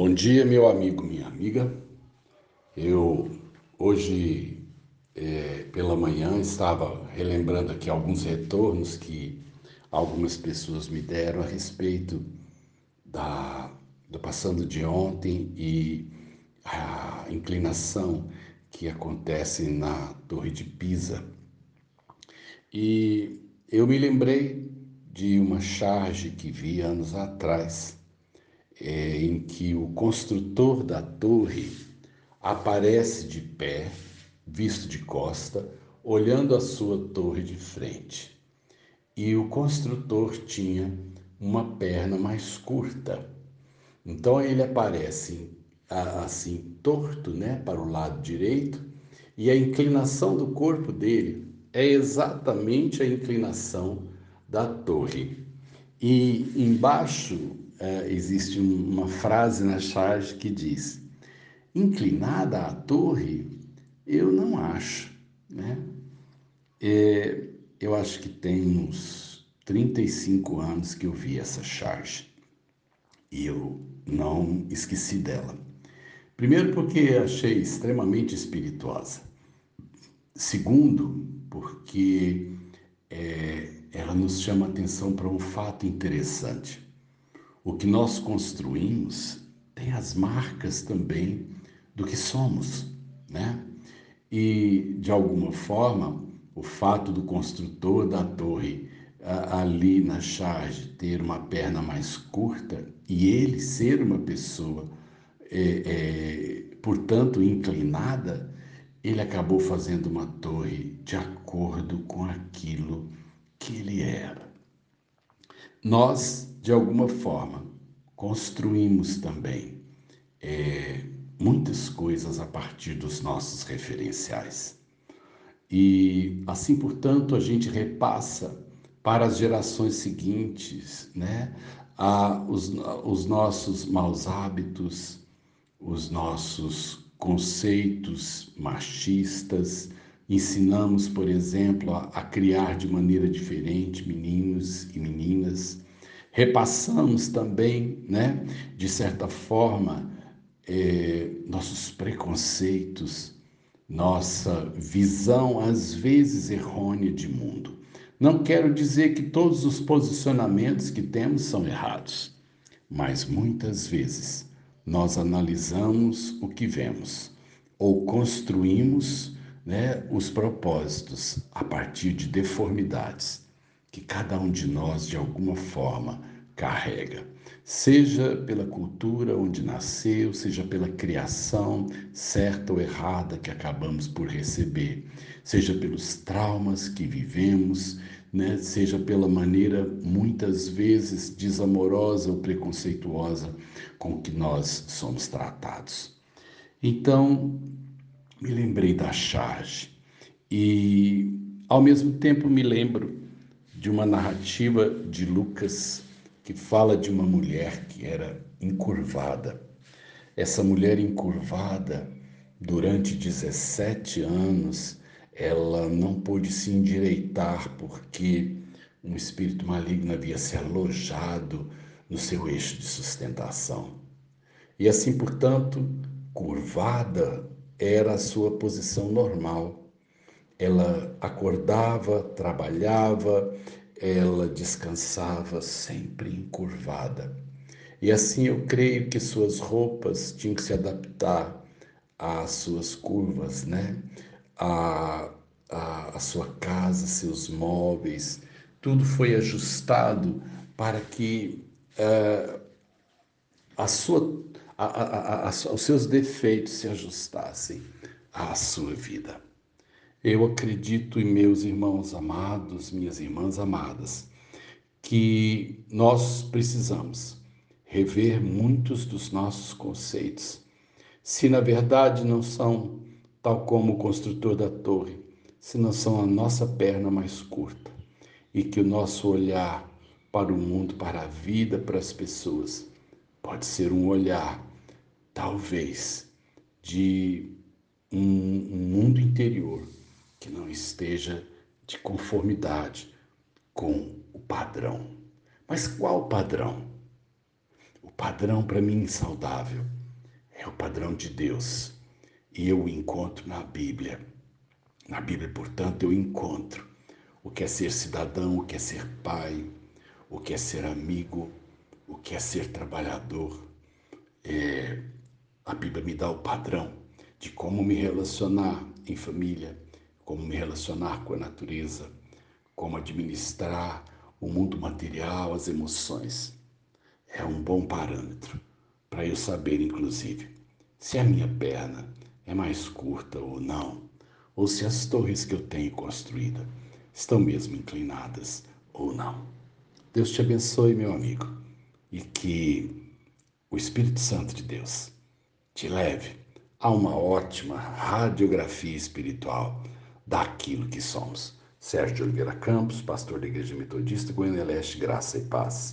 Bom dia, meu amigo, minha amiga. Eu hoje é, pela manhã estava relembrando aqui alguns retornos que algumas pessoas me deram a respeito da, do passando de ontem e a inclinação que acontece na Torre de Pisa. E eu me lembrei de uma charge que vi anos atrás é, em que o construtor da torre aparece de pé, visto de costa, olhando a sua torre de frente. E o construtor tinha uma perna mais curta. Então ele aparece assim torto, né, para o lado direito, e a inclinação do corpo dele é exatamente a inclinação da torre. E embaixo é, existe uma frase na charge que diz: inclinada à torre, eu não acho, né? É, eu acho que tem uns 35 anos que eu vi essa charge e eu não esqueci dela. Primeiro, porque achei extremamente espirituosa. Segundo, porque é, ela nos chama atenção para um fato interessante. O que nós construímos tem as marcas também do que somos, né? E de alguma forma, o fato do construtor da torre ali na charge ter uma perna mais curta e ele ser uma pessoa, é, é, portanto, inclinada, ele acabou fazendo uma torre de acordo com aquilo que ele era. Nós, de alguma forma, construímos também é, muitas coisas a partir dos nossos referenciais. E assim, portanto, a gente repassa para as gerações seguintes né, a, os, os nossos maus hábitos, os nossos conceitos machistas, Ensinamos, por exemplo, a, a criar de maneira diferente meninos. Repassamos também, né, de certa forma, é, nossos preconceitos, nossa visão, às vezes errônea de mundo. Não quero dizer que todos os posicionamentos que temos são errados, mas muitas vezes nós analisamos o que vemos ou construímos né, os propósitos a partir de deformidades que cada um de nós, de alguma forma, carrega. Seja pela cultura onde nasceu, seja pela criação certa ou errada que acabamos por receber, seja pelos traumas que vivemos, né? seja pela maneira muitas vezes desamorosa ou preconceituosa com que nós somos tratados. Então, me lembrei da charge e, ao mesmo tempo, me lembro de uma narrativa de Lucas que fala de uma mulher que era encurvada. Essa mulher encurvada, durante 17 anos, ela não pôde se endireitar porque um espírito maligno havia se alojado no seu eixo de sustentação. E assim, portanto, curvada era a sua posição normal. Ela acordava, trabalhava, ela descansava sempre encurvada. E assim eu creio que suas roupas tinham que se adaptar às suas curvas, né? A, a, a sua casa, seus móveis, tudo foi ajustado para que uh, a sua a, os seus defeitos se ajustassem à sua vida. Eu acredito em meus irmãos amados, minhas irmãs amadas, que nós precisamos rever muitos dos nossos conceitos. Se na verdade não são, tal como o construtor da torre, se não são a nossa perna mais curta, e que o nosso olhar para o mundo, para a vida, para as pessoas, pode ser um olhar talvez, de um, mundo interior que não esteja de conformidade com o padrão. Mas qual padrão? O padrão para mim saudável é o padrão de Deus. E eu o encontro na Bíblia. Na Bíblia, portanto, eu encontro o que é ser cidadão, o que é ser pai, o que é ser amigo, o que é ser trabalhador. É, a Bíblia me dá o padrão de como me relacionar em família, como me relacionar com a natureza, como administrar o mundo material, as emoções. É um bom parâmetro para eu saber, inclusive, se a minha perna é mais curta ou não, ou se as torres que eu tenho construída estão mesmo inclinadas ou não. Deus te abençoe, meu amigo, e que o Espírito Santo de Deus te leve a uma ótima radiografia espiritual daquilo que somos. Sérgio Oliveira Campos, pastor da Igreja Metodista Goiânia Leste, Graça e Paz.